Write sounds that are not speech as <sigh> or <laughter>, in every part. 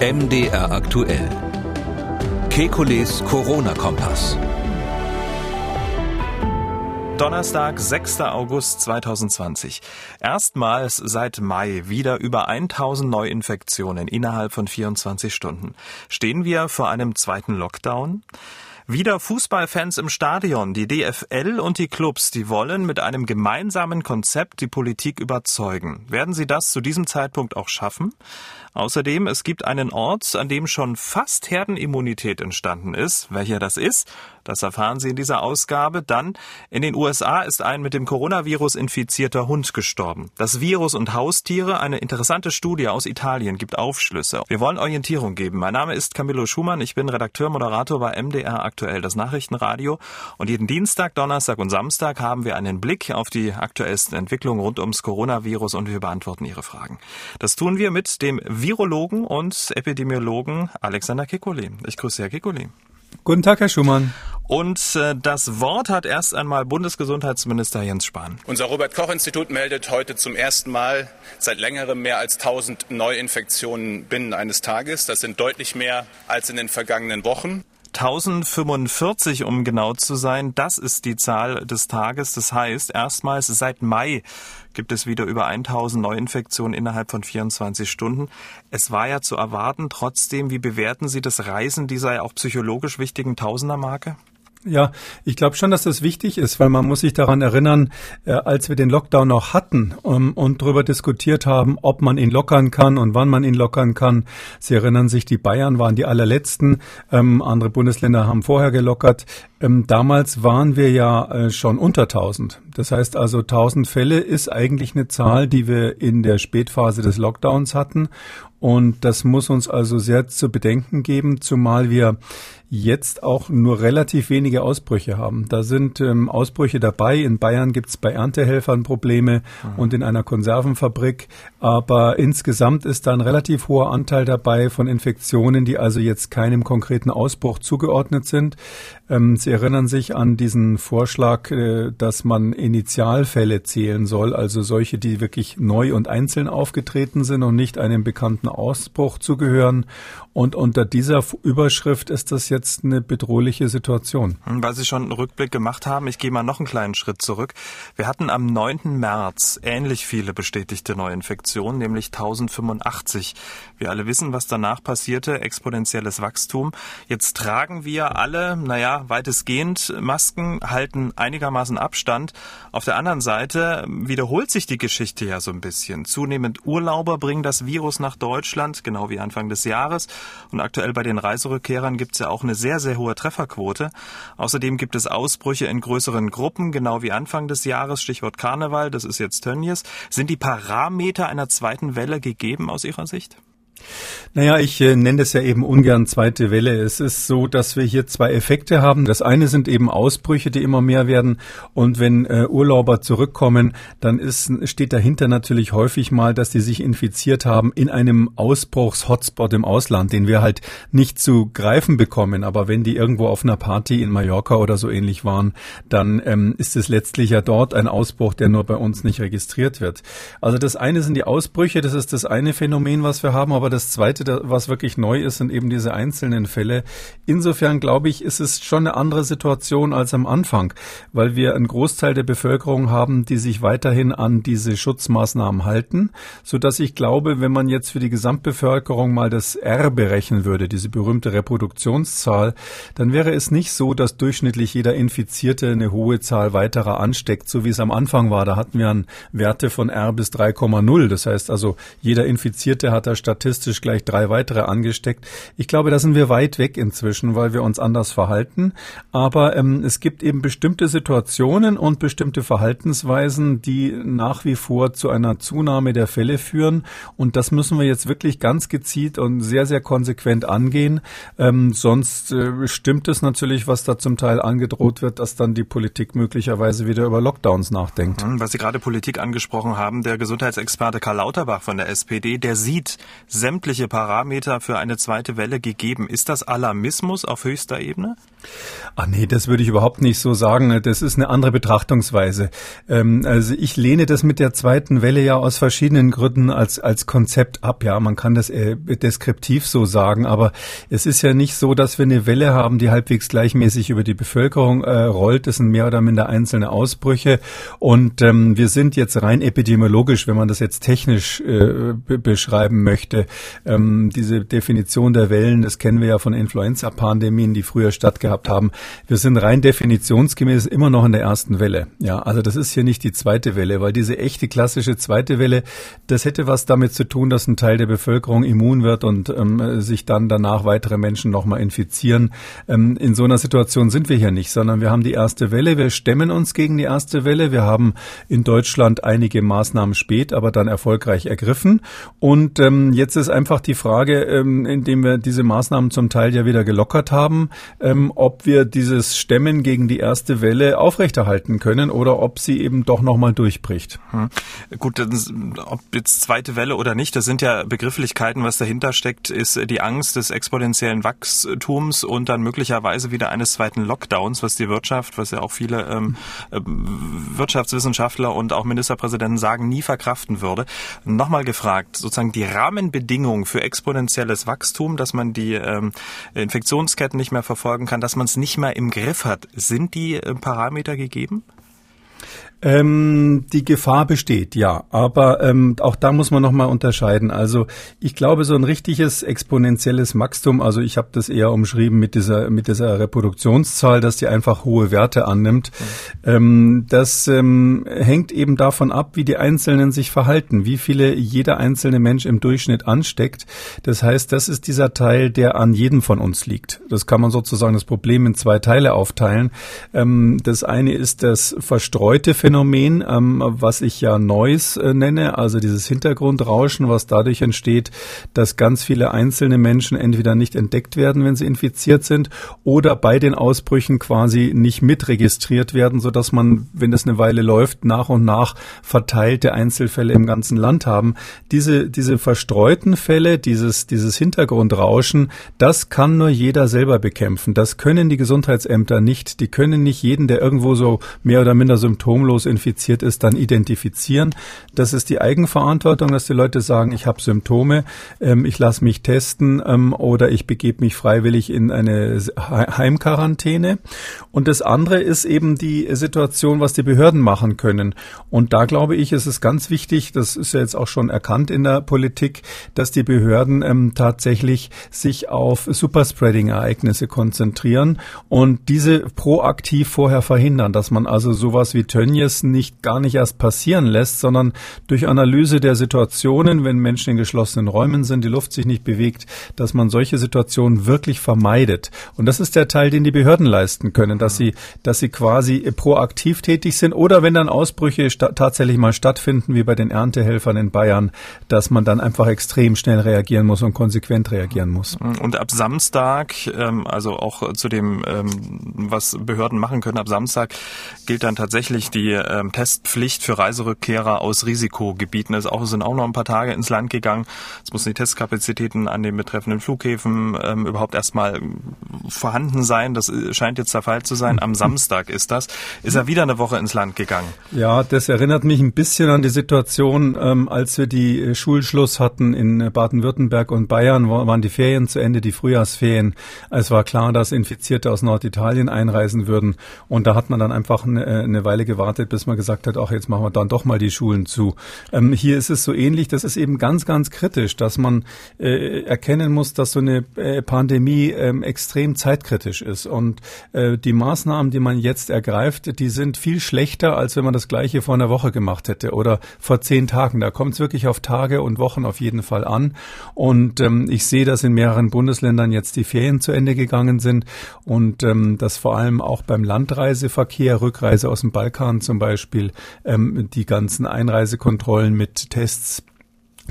MDR aktuell. Kekules Corona-Kompass. Donnerstag, 6. August 2020. Erstmals seit Mai wieder über 1000 Neuinfektionen innerhalb von 24 Stunden. Stehen wir vor einem zweiten Lockdown? Wieder Fußballfans im Stadion. Die DFL und die Clubs, die wollen mit einem gemeinsamen Konzept die Politik überzeugen. Werden sie das zu diesem Zeitpunkt auch schaffen? Außerdem, es gibt einen Ort, an dem schon fast Herdenimmunität entstanden ist. Welcher das ist, das erfahren Sie in dieser Ausgabe. Dann, in den USA ist ein mit dem Coronavirus infizierter Hund gestorben. Das Virus und Haustiere, eine interessante Studie aus Italien, gibt Aufschlüsse. Wir wollen Orientierung geben. Mein Name ist Camillo Schumann. Ich bin Redakteur, Moderator bei MDR aktuell, das Nachrichtenradio. Und jeden Dienstag, Donnerstag und Samstag haben wir einen Blick auf die aktuellsten Entwicklungen rund ums Coronavirus und wir beantworten Ihre Fragen. Das tun wir mit dem Virologen und Epidemiologen Alexander Kekulé. Ich grüße Herr Kekulé. Guten Tag, Herr Schumann. Und äh, das Wort hat erst einmal Bundesgesundheitsminister Jens Spahn. Unser Robert Koch Institut meldet heute zum ersten Mal seit längerem mehr als 1000 Neuinfektionen binnen eines Tages. Das sind deutlich mehr als in den vergangenen Wochen. 1045, um genau zu sein. Das ist die Zahl des Tages. Das heißt, erstmals seit Mai gibt es wieder über 1000 Neuinfektionen innerhalb von 24 Stunden. Es war ja zu erwarten. Trotzdem, wie bewerten Sie das Reisen dieser ja auch psychologisch wichtigen Tausendermarke? Ja, ich glaube schon, dass das wichtig ist, weil man muss sich daran erinnern, äh, als wir den Lockdown noch hatten um, und darüber diskutiert haben, ob man ihn lockern kann und wann man ihn lockern kann. Sie erinnern sich, die Bayern waren die allerletzten, ähm, andere Bundesländer haben vorher gelockert. Ähm, damals waren wir ja äh, schon unter 1000. Das heißt also 1000 Fälle ist eigentlich eine Zahl, die wir in der Spätphase des Lockdowns hatten. Und das muss uns also sehr zu bedenken geben, zumal wir jetzt auch nur relativ wenige Ausbrüche haben. Da sind ähm, Ausbrüche dabei. In Bayern gibt es bei Erntehelfern Probleme mhm. und in einer Konservenfabrik. Aber insgesamt ist da ein relativ hoher Anteil dabei von Infektionen, die also jetzt keinem konkreten Ausbruch zugeordnet sind. Ähm, Sie erinnern sich an diesen Vorschlag, äh, dass man Initialfälle zählen soll, also solche, die wirklich neu und einzeln aufgetreten sind und nicht einem bekannten Ausbruch zugehören. Und unter dieser Überschrift ist das jetzt eine bedrohliche Situation. Hm, weil Sie schon einen Rückblick gemacht haben, ich gehe mal noch einen kleinen Schritt zurück. Wir hatten am 9. März ähnlich viele bestätigte Neuinfektionen, nämlich 1085. Wir alle wissen, was danach passierte, exponentielles Wachstum. Jetzt tragen wir alle, naja, weitestgehend Masken, halten einigermaßen Abstand. Auf der anderen Seite wiederholt sich die Geschichte ja so ein bisschen. Zunehmend Urlauber bringen das Virus nach Deutschland, genau wie Anfang des Jahres. Und aktuell bei den Reiserückkehrern gibt es ja auch eine sehr, sehr hohe Trefferquote. Außerdem gibt es Ausbrüche in größeren Gruppen, genau wie Anfang des Jahres, Stichwort Karneval, das ist jetzt Tönnies. Sind die Parameter einer zweiten Welle gegeben aus Ihrer Sicht? Naja, ich äh, nenne das ja eben ungern zweite Welle. Es ist so, dass wir hier zwei Effekte haben. Das eine sind eben Ausbrüche, die immer mehr werden. Und wenn äh, Urlauber zurückkommen, dann ist, steht dahinter natürlich häufig mal, dass die sich infiziert haben in einem Ausbruchs-Hotspot im Ausland, den wir halt nicht zu greifen bekommen. Aber wenn die irgendwo auf einer Party in Mallorca oder so ähnlich waren, dann ähm, ist es letztlich ja dort ein Ausbruch, der nur bei uns nicht registriert wird. Also das eine sind die Ausbrüche, das ist das eine Phänomen, was wir haben. Aber aber das Zweite, was wirklich neu ist, sind eben diese einzelnen Fälle. Insofern glaube ich, ist es schon eine andere Situation als am Anfang, weil wir einen Großteil der Bevölkerung haben, die sich weiterhin an diese Schutzmaßnahmen halten, so dass ich glaube, wenn man jetzt für die Gesamtbevölkerung mal das R berechnen würde, diese berühmte Reproduktionszahl, dann wäre es nicht so, dass durchschnittlich jeder Infizierte eine hohe Zahl weiterer ansteckt, so wie es am Anfang war. Da hatten wir Werte von R bis 3,0. Das heißt also, jeder Infizierte hat da statistisch statistisch gleich drei weitere angesteckt. Ich glaube, da sind wir weit weg inzwischen, weil wir uns anders verhalten. Aber ähm, es gibt eben bestimmte Situationen und bestimmte Verhaltensweisen, die nach wie vor zu einer Zunahme der Fälle führen. Und das müssen wir jetzt wirklich ganz gezielt und sehr, sehr konsequent angehen. Ähm, sonst äh, stimmt es natürlich, was da zum Teil angedroht wird, dass dann die Politik möglicherweise wieder über Lockdowns nachdenkt. Hm, was Sie gerade Politik angesprochen haben, der Gesundheitsexperte Karl Lauterbach von der SPD, der sieht sämtliche Parameter für eine zweite Welle gegeben. Ist das Alarmismus auf höchster Ebene? Ach nee, das würde ich überhaupt nicht so sagen. Das ist eine andere Betrachtungsweise. Ähm, also ich lehne das mit der zweiten Welle ja aus verschiedenen Gründen als, als Konzept ab. Ja, man kann das äh, deskriptiv so sagen, aber es ist ja nicht so, dass wir eine Welle haben, die halbwegs gleichmäßig über die Bevölkerung äh, rollt. Das sind mehr oder minder einzelne Ausbrüche. Und ähm, wir sind jetzt rein epidemiologisch, wenn man das jetzt technisch äh, beschreiben möchte. Ähm, diese Definition der Wellen, das kennen wir ja von Influenza-Pandemien, die früher stattgehabt haben. Wir sind rein definitionsgemäß immer noch in der ersten Welle. Ja, also das ist hier nicht die zweite Welle, weil diese echte klassische zweite Welle, das hätte was damit zu tun, dass ein Teil der Bevölkerung immun wird und ähm, sich dann danach weitere Menschen nochmal infizieren. Ähm, in so einer Situation sind wir hier nicht, sondern wir haben die erste Welle. Wir stemmen uns gegen die erste Welle. Wir haben in Deutschland einige Maßnahmen spät, aber dann erfolgreich ergriffen. Und ähm, jetzt ist einfach die Frage, ähm, indem wir diese Maßnahmen zum Teil ja wieder gelockert haben, ähm, ob wir dieses Stemmen gegen die erste Welle aufrechterhalten können oder ob sie eben doch nochmal durchbricht. Hm. Gut, ob jetzt zweite Welle oder nicht, das sind ja Begrifflichkeiten. Was dahinter steckt, ist die Angst des exponentiellen Wachstums und dann möglicherweise wieder eines zweiten Lockdowns, was die Wirtschaft, was ja auch viele ähm, äh, Wirtschaftswissenschaftler und auch Ministerpräsidenten sagen, nie verkraften würde. Nochmal gefragt, sozusagen die Rahmenbedingungen für exponentielles Wachstum, dass man die ähm, Infektionsketten nicht mehr verfolgen kann, dass man es nicht mehr im Griff hat, sind die äh, Parameter gegeben? Ähm, die Gefahr besteht, ja. Aber ähm, auch da muss man nochmal unterscheiden. Also ich glaube, so ein richtiges exponentielles Wachstum, also ich habe das eher umschrieben mit dieser, mit dieser Reproduktionszahl, dass die einfach hohe Werte annimmt. Mhm. Ähm, das ähm, hängt eben davon ab, wie die Einzelnen sich verhalten, wie viele jeder einzelne Mensch im Durchschnitt ansteckt. Das heißt, das ist dieser Teil, der an jedem von uns liegt. Das kann man sozusagen das Problem in zwei Teile aufteilen. Ähm, das eine ist das verstreute Phänomen, ähm, was ich ja Noise äh, nenne, also dieses Hintergrundrauschen, was dadurch entsteht, dass ganz viele einzelne Menschen entweder nicht entdeckt werden, wenn sie infiziert sind, oder bei den Ausbrüchen quasi nicht mitregistriert werden, so dass man, wenn das eine Weile läuft, nach und nach verteilte Einzelfälle im ganzen Land haben. Diese, diese verstreuten Fälle, dieses, dieses Hintergrundrauschen, das kann nur jeder selber bekämpfen. Das können die Gesundheitsämter nicht. Die können nicht jeden, der irgendwo so mehr oder minder symptomlos symptomlos infiziert ist, dann identifizieren. Das ist die Eigenverantwortung, dass die Leute sagen, ich habe Symptome, ähm, ich lasse mich testen ähm, oder ich begebe mich freiwillig in eine Heimquarantäne. Und das andere ist eben die Situation, was die Behörden machen können. Und da glaube ich, ist es ganz wichtig, das ist ja jetzt auch schon erkannt in der Politik, dass die Behörden ähm, tatsächlich sich auf Superspreading-Ereignisse konzentrieren und diese proaktiv vorher verhindern, dass man also sowas wie Tönnies es nicht gar nicht erst passieren lässt, sondern durch Analyse der Situationen, wenn Menschen in geschlossenen Räumen sind, die Luft sich nicht bewegt, dass man solche Situationen wirklich vermeidet. Und das ist der Teil, den die Behörden leisten können, dass sie, dass sie quasi proaktiv tätig sind oder wenn dann Ausbrüche tatsächlich mal stattfinden, wie bei den Erntehelfern in Bayern, dass man dann einfach extrem schnell reagieren muss und konsequent reagieren muss. Und ab Samstag, ähm, also auch zu dem, ähm, was Behörden machen können, ab Samstag gilt dann tatsächlich die ähm, Testpflicht für Reiserückkehrer aus Risikogebieten. Es sind auch noch ein paar Tage ins Land gegangen. Es müssen die Testkapazitäten an den betreffenden Flughäfen ähm, überhaupt erstmal vorhanden sein. Das äh, scheint jetzt der Fall zu sein. Am Samstag ist das. Ist er wieder eine Woche ins Land gegangen? Ja, das erinnert mich ein bisschen an die Situation, ähm, als wir die äh, Schulschluss hatten in äh, Baden-Württemberg und Bayern, waren die Ferien zu Ende, die Frühjahrsferien. Es war klar, dass Infizierte aus Norditalien einreisen würden. Und da hat man dann einfach eine, eine Weile gewartet, bis man gesagt hat, ach, jetzt machen wir dann doch mal die Schulen zu. Ähm, hier ist es so ähnlich, das ist eben ganz, ganz kritisch, dass man äh, erkennen muss, dass so eine äh, Pandemie äh, extrem zeitkritisch ist. Und äh, die Maßnahmen, die man jetzt ergreift, die sind viel schlechter, als wenn man das gleiche vor einer Woche gemacht hätte oder vor zehn Tagen. Da kommt es wirklich auf Tage und Wochen auf jeden Fall an. Und ähm, ich sehe, dass in mehreren Bundesländern jetzt die Ferien zu Ende gegangen sind und ähm, dass vor allem auch beim Landreiseverkehr, Rückreise aus dem Balkan zum Beispiel ähm, die ganzen Einreisekontrollen mit Tests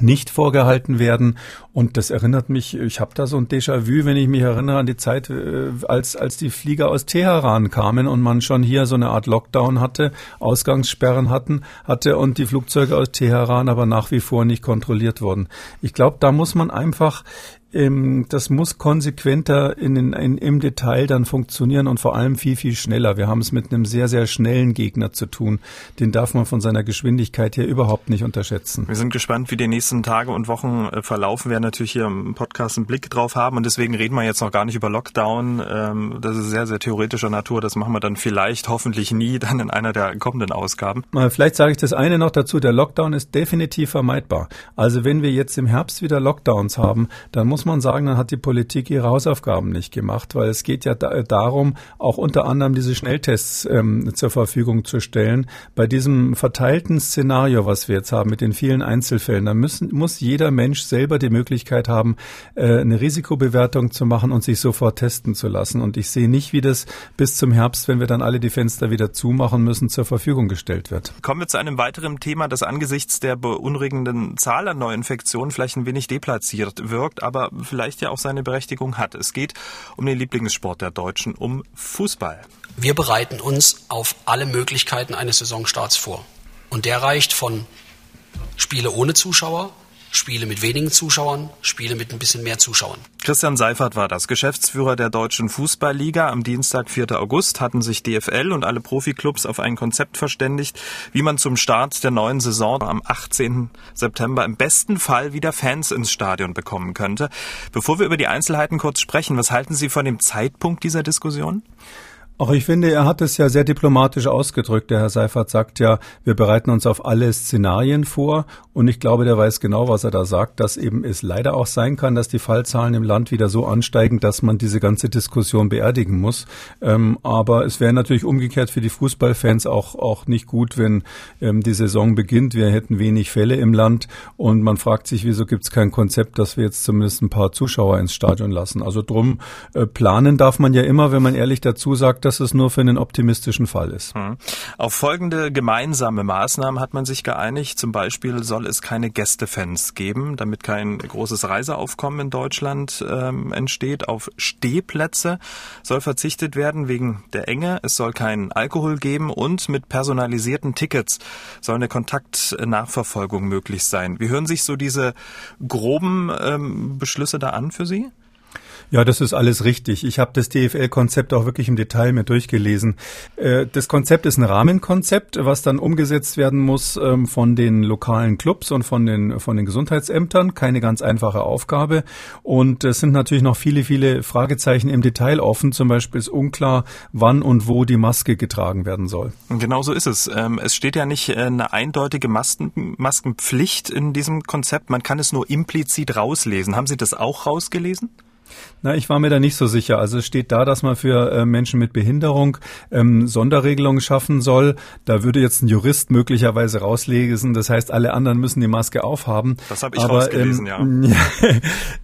nicht vorgehalten werden. Und das erinnert mich, ich habe da so ein Déjà-vu, wenn ich mich erinnere an die Zeit, äh, als, als die Flieger aus Teheran kamen und man schon hier so eine Art Lockdown hatte, Ausgangssperren hatten, hatte und die Flugzeuge aus Teheran aber nach wie vor nicht kontrolliert wurden. Ich glaube, da muss man einfach das muss konsequenter in, in, im Detail dann funktionieren und vor allem viel, viel schneller. Wir haben es mit einem sehr, sehr schnellen Gegner zu tun. Den darf man von seiner Geschwindigkeit her überhaupt nicht unterschätzen. Wir sind gespannt, wie die nächsten Tage und Wochen äh, verlaufen. Wir werden natürlich hier im Podcast einen Blick drauf haben und deswegen reden wir jetzt noch gar nicht über Lockdown. Ähm, das ist sehr, sehr theoretischer Natur. Das machen wir dann vielleicht, hoffentlich nie, <laughs> dann in einer der kommenden Ausgaben. Vielleicht sage ich das eine noch dazu. Der Lockdown ist definitiv vermeidbar. Also wenn wir jetzt im Herbst wieder Lockdowns haben, dann muss man sagen, dann hat die Politik ihre Hausaufgaben nicht gemacht, weil es geht ja da, darum, auch unter anderem diese Schnelltests ähm, zur Verfügung zu stellen. Bei diesem verteilten Szenario, was wir jetzt haben mit den vielen Einzelfällen, da müssen, muss jeder Mensch selber die Möglichkeit haben, äh, eine Risikobewertung zu machen und sich sofort testen zu lassen. Und ich sehe nicht, wie das bis zum Herbst, wenn wir dann alle die Fenster wieder zumachen müssen, zur Verfügung gestellt wird. Kommen wir zu einem weiteren Thema, das angesichts der beunruhigenden Zahl an Neuinfektionen vielleicht ein wenig deplatziert wirkt, aber vielleicht ja auch seine Berechtigung hat. Es geht um den Lieblingssport der Deutschen, um Fußball. Wir bereiten uns auf alle Möglichkeiten eines Saisonstarts vor. Und der reicht von Spiele ohne Zuschauer Spiele mit wenigen Zuschauern, Spiele mit ein bisschen mehr Zuschauern. Christian Seifert war das, Geschäftsführer der Deutschen Fußballliga. Am Dienstag, 4. August, hatten sich DFL und alle Profiklubs auf ein Konzept verständigt, wie man zum Start der neuen Saison am 18. September im besten Fall wieder Fans ins Stadion bekommen könnte. Bevor wir über die Einzelheiten kurz sprechen, was halten Sie von dem Zeitpunkt dieser Diskussion? Auch ich finde, er hat es ja sehr diplomatisch ausgedrückt. Der Herr Seifert sagt ja, wir bereiten uns auf alle Szenarien vor. Und ich glaube, der weiß genau, was er da sagt, dass eben es leider auch sein kann, dass die Fallzahlen im Land wieder so ansteigen, dass man diese ganze Diskussion beerdigen muss. Ähm, aber es wäre natürlich umgekehrt für die Fußballfans auch, auch nicht gut, wenn ähm, die Saison beginnt. Wir hätten wenig Fälle im Land und man fragt sich, wieso gibt es kein Konzept, dass wir jetzt zumindest ein paar Zuschauer ins Stadion lassen. Also drum äh, planen darf man ja immer, wenn man ehrlich dazu sagt, dass es nur für einen optimistischen Fall ist. Hm. Auf folgende gemeinsame Maßnahmen hat man sich geeinigt. Zum Beispiel soll es keine Gästefans geben, damit kein großes Reiseaufkommen in Deutschland ähm, entsteht. Auf Stehplätze soll verzichtet werden wegen der Enge. Es soll keinen Alkohol geben und mit personalisierten Tickets soll eine Kontaktnachverfolgung möglich sein. Wie hören sich so diese groben ähm, Beschlüsse da an für Sie? Ja, das ist alles richtig. Ich habe das DFL-Konzept auch wirklich im Detail mir durchgelesen. Äh, das Konzept ist ein Rahmenkonzept, was dann umgesetzt werden muss ähm, von den lokalen Clubs und von den, von den Gesundheitsämtern. Keine ganz einfache Aufgabe. Und es sind natürlich noch viele, viele Fragezeichen im Detail offen. Zum Beispiel ist unklar, wann und wo die Maske getragen werden soll. Genau so ist es. Ähm, es steht ja nicht äh, eine eindeutige Masken, Maskenpflicht in diesem Konzept. Man kann es nur implizit rauslesen. Haben Sie das auch rausgelesen? Na, ich war mir da nicht so sicher. Also es steht da, dass man für äh, Menschen mit Behinderung ähm, Sonderregelungen schaffen soll. Da würde jetzt ein Jurist möglicherweise rauslesen. Das heißt, alle anderen müssen die Maske aufhaben. Das habe ich Aber, rausgelesen, ähm, ja.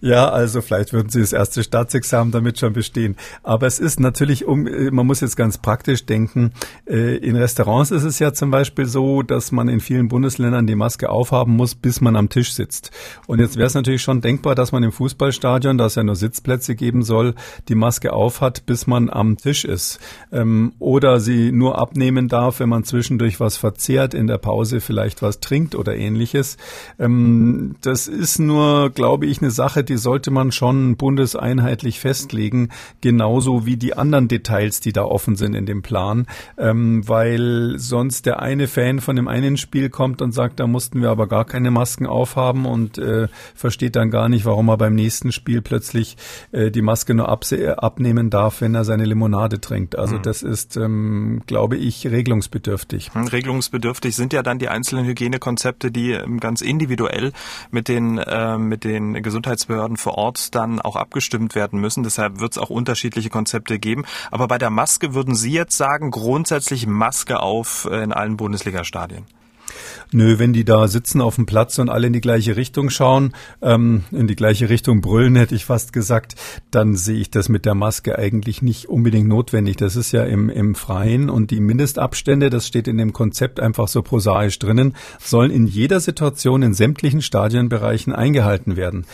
<laughs> ja, also vielleicht würden Sie das erste Staatsexamen damit schon bestehen. Aber es ist natürlich, um, äh, man muss jetzt ganz praktisch denken. Äh, in Restaurants ist es ja zum Beispiel so, dass man in vielen Bundesländern die Maske aufhaben muss, bis man am Tisch sitzt. Und jetzt wäre es natürlich schon denkbar, dass man im Fußballstadion, da es ja nur Sitzplätze Sitzplätze geben soll, die Maske aufhat, bis man am Tisch ist. Ähm, oder sie nur abnehmen darf, wenn man zwischendurch was verzehrt, in der Pause vielleicht was trinkt oder ähnliches. Ähm, das ist nur, glaube ich, eine Sache, die sollte man schon bundeseinheitlich festlegen, genauso wie die anderen Details, die da offen sind in dem Plan, ähm, weil sonst der eine Fan von dem einen Spiel kommt und sagt, da mussten wir aber gar keine Masken aufhaben und äh, versteht dann gar nicht, warum er beim nächsten Spiel plötzlich äh, die Maske nur abnehmen darf, wenn er seine Limonade trinkt. Also mhm. das ist, ähm, glaube ich, regelungsbedürftig. Mhm, regelungsbedürftig sind ja dann die einzelnen Hygienekonzepte, die ähm, ganz individuell mit den, äh, mit den Gesundheitsbehörden vor Ort dann auch abgestimmt werden müssen. Deshalb wird es auch unterschiedliche Konzepte geben. Aber bei der Maske würden Sie jetzt sagen, grundsätzlich Maske auf äh, in allen Bundesliga-Stadien? Nö, wenn die da sitzen auf dem Platz und alle in die gleiche Richtung schauen, ähm, in die gleiche Richtung brüllen, <laughs> hätte ich fast gesagt, dann sehe ich das mit der Maske eigentlich nicht unbedingt notwendig. Das ist ja im, im Freien und die Mindestabstände, das steht in dem Konzept einfach so prosaisch drinnen, sollen in jeder Situation in sämtlichen Stadienbereichen eingehalten werden.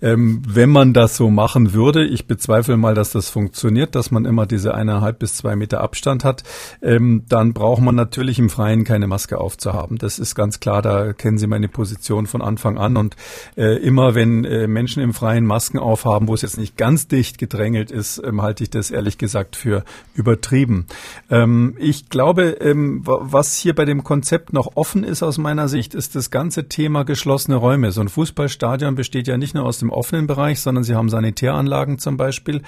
Ähm, wenn man das so machen würde, ich bezweifle mal, dass das funktioniert, dass man immer diese eineinhalb bis zwei Meter Abstand hat, ähm, dann braucht man natürlich im Freien keine Maske aufzuhaben. Das ist ganz klar, da kennen Sie meine Position von Anfang an. Und äh, immer wenn äh, Menschen im Freien Masken aufhaben, wo es jetzt nicht ganz dicht gedrängelt ist, ähm, halte ich das ehrlich gesagt für übertrieben. Ähm, ich glaube, ähm, was hier bei dem Konzept noch offen ist aus meiner Sicht, ist das ganze Thema geschlossene Räume. So ein Fußballstadion besteht ja nicht nur aus dem offenen Bereich, sondern Sie haben Sanitäranlagen zum Beispiel.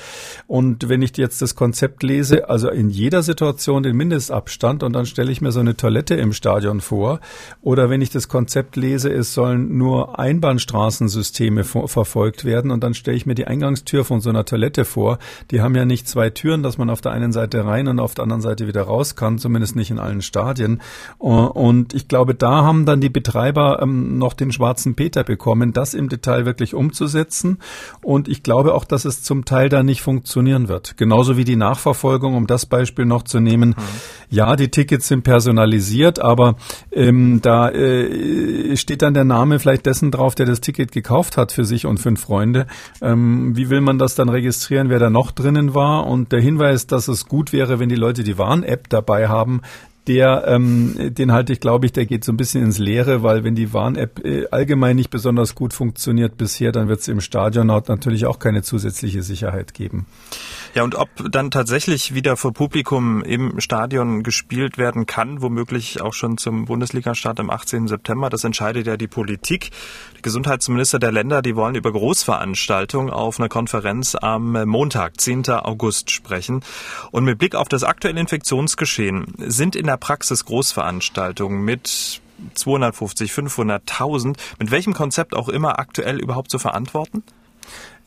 Und wenn ich jetzt das Konzept lese, also in jeder Situation den Mindestabstand und dann stelle ich mir so eine Toilette im Stadion vor oder wenn ich das Konzept lese, es sollen nur Einbahnstraßensysteme verfolgt werden und dann stelle ich mir die Eingangstür von so einer Toilette vor. Die haben ja nicht zwei Türen, dass man auf der einen Seite rein und auf der anderen Seite wieder raus kann, zumindest nicht in allen Stadien. Und ich glaube, da haben dann die Betreiber ähm, noch den schwarzen Peter bekommen, das im Detail wirklich umzusetzen. Und ich glaube auch, dass es zum Teil da nicht funktionieren wird. Genauso wie die Nachverfolgung, um das Beispiel noch zu nehmen. Mhm. Ja, die Tickets sind personalisiert, aber ähm, da äh, steht dann der Name vielleicht dessen drauf, der das Ticket gekauft hat für sich und fünf Freunde. Ähm, wie will man das dann registrieren, wer da noch drinnen war? Und der Hinweis, dass es gut wäre, wenn die Leute die Warn-App dabei haben, der, ähm, den halte ich, glaube ich, der geht so ein bisschen ins Leere, weil wenn die Warn-App äh, allgemein nicht besonders gut funktioniert bisher, dann wird es im Stadion natürlich auch keine zusätzliche Sicherheit geben. Ja, und ob dann tatsächlich wieder vor Publikum im Stadion gespielt werden kann, womöglich auch schon zum Bundesliga-Start am 18. September, das entscheidet ja die Politik. Die Gesundheitsminister der Länder, die wollen über Großveranstaltungen auf einer Konferenz am Montag, 10. August sprechen. Und mit Blick auf das aktuelle Infektionsgeschehen sind in der Praxis Großveranstaltungen mit 250, 500.000, mit welchem Konzept auch immer aktuell überhaupt zu verantworten?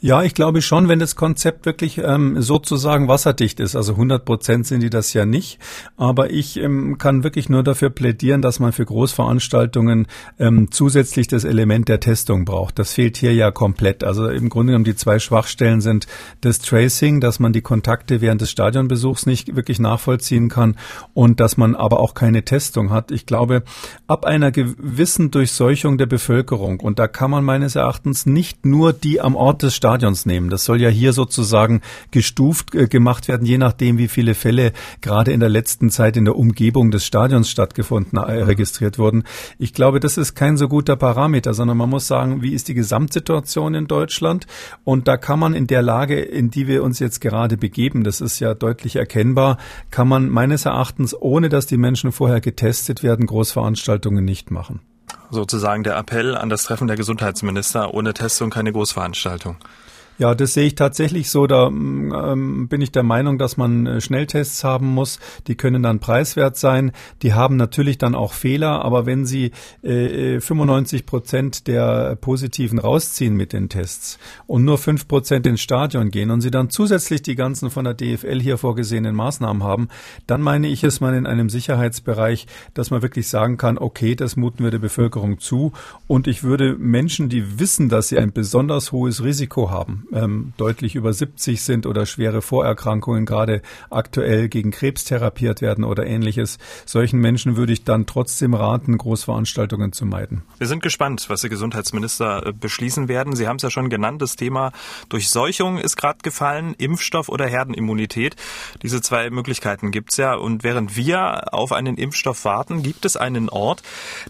Ja, ich glaube schon, wenn das Konzept wirklich ähm, sozusagen wasserdicht ist. Also 100 Prozent sind die das ja nicht. Aber ich ähm, kann wirklich nur dafür plädieren, dass man für Großveranstaltungen ähm, zusätzlich das Element der Testung braucht. Das fehlt hier ja komplett. Also im Grunde genommen die zwei Schwachstellen sind das Tracing, dass man die Kontakte während des Stadionbesuchs nicht wirklich nachvollziehen kann und dass man aber auch keine Testung hat. Ich glaube, ab einer gewissen Durchseuchung der Bevölkerung, und da kann man meines Erachtens nicht nur die am Ort des Stadions Stadions nehmen. Das soll ja hier sozusagen gestuft äh, gemacht werden, je nachdem, wie viele Fälle gerade in der letzten Zeit in der Umgebung des Stadions stattgefunden, äh, registriert wurden. Ich glaube, das ist kein so guter Parameter, sondern man muss sagen, wie ist die Gesamtsituation in Deutschland? Und da kann man in der Lage, in die wir uns jetzt gerade begeben, das ist ja deutlich erkennbar, kann man meines Erachtens, ohne dass die Menschen vorher getestet werden, Großveranstaltungen nicht machen sozusagen der Appell an das Treffen der Gesundheitsminister, ohne Testung keine Großveranstaltung. Ja, das sehe ich tatsächlich so. Da ähm, bin ich der Meinung, dass man äh, Schnelltests haben muss. Die können dann preiswert sein. Die haben natürlich dann auch Fehler. Aber wenn Sie äh, 95 Prozent der Positiven rausziehen mit den Tests und nur fünf Prozent ins Stadion gehen und Sie dann zusätzlich die ganzen von der DFL hier vorgesehenen Maßnahmen haben, dann meine ich, ist man in einem Sicherheitsbereich, dass man wirklich sagen kann, okay, das muten wir der Bevölkerung zu. Und ich würde Menschen, die wissen, dass sie ein besonders hohes Risiko haben, ähm, deutlich über 70 sind oder schwere Vorerkrankungen gerade aktuell gegen Krebs therapiert werden oder ähnliches. Solchen Menschen würde ich dann trotzdem raten, Großveranstaltungen zu meiden. Wir sind gespannt, was die Gesundheitsminister äh, beschließen werden. Sie haben es ja schon genannt, das Thema Durchseuchung ist gerade gefallen, Impfstoff oder Herdenimmunität. Diese zwei Möglichkeiten gibt es ja. Und während wir auf einen Impfstoff warten, gibt es einen Ort,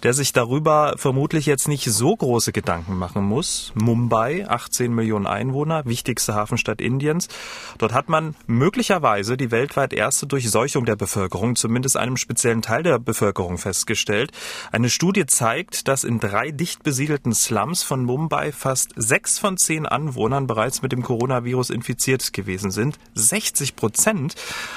der sich darüber vermutlich jetzt nicht so große Gedanken machen muss. Mumbai, 18 Millionen Einwohner. Einwohner, wichtigste Hafenstadt Indiens. Dort hat man möglicherweise die weltweit erste Durchseuchung der Bevölkerung, zumindest einem speziellen Teil der Bevölkerung festgestellt. Eine Studie zeigt, dass in drei dicht besiedelten Slums von Mumbai fast sechs von zehn Anwohnern bereits mit dem Coronavirus infiziert gewesen sind. 60 Prozent.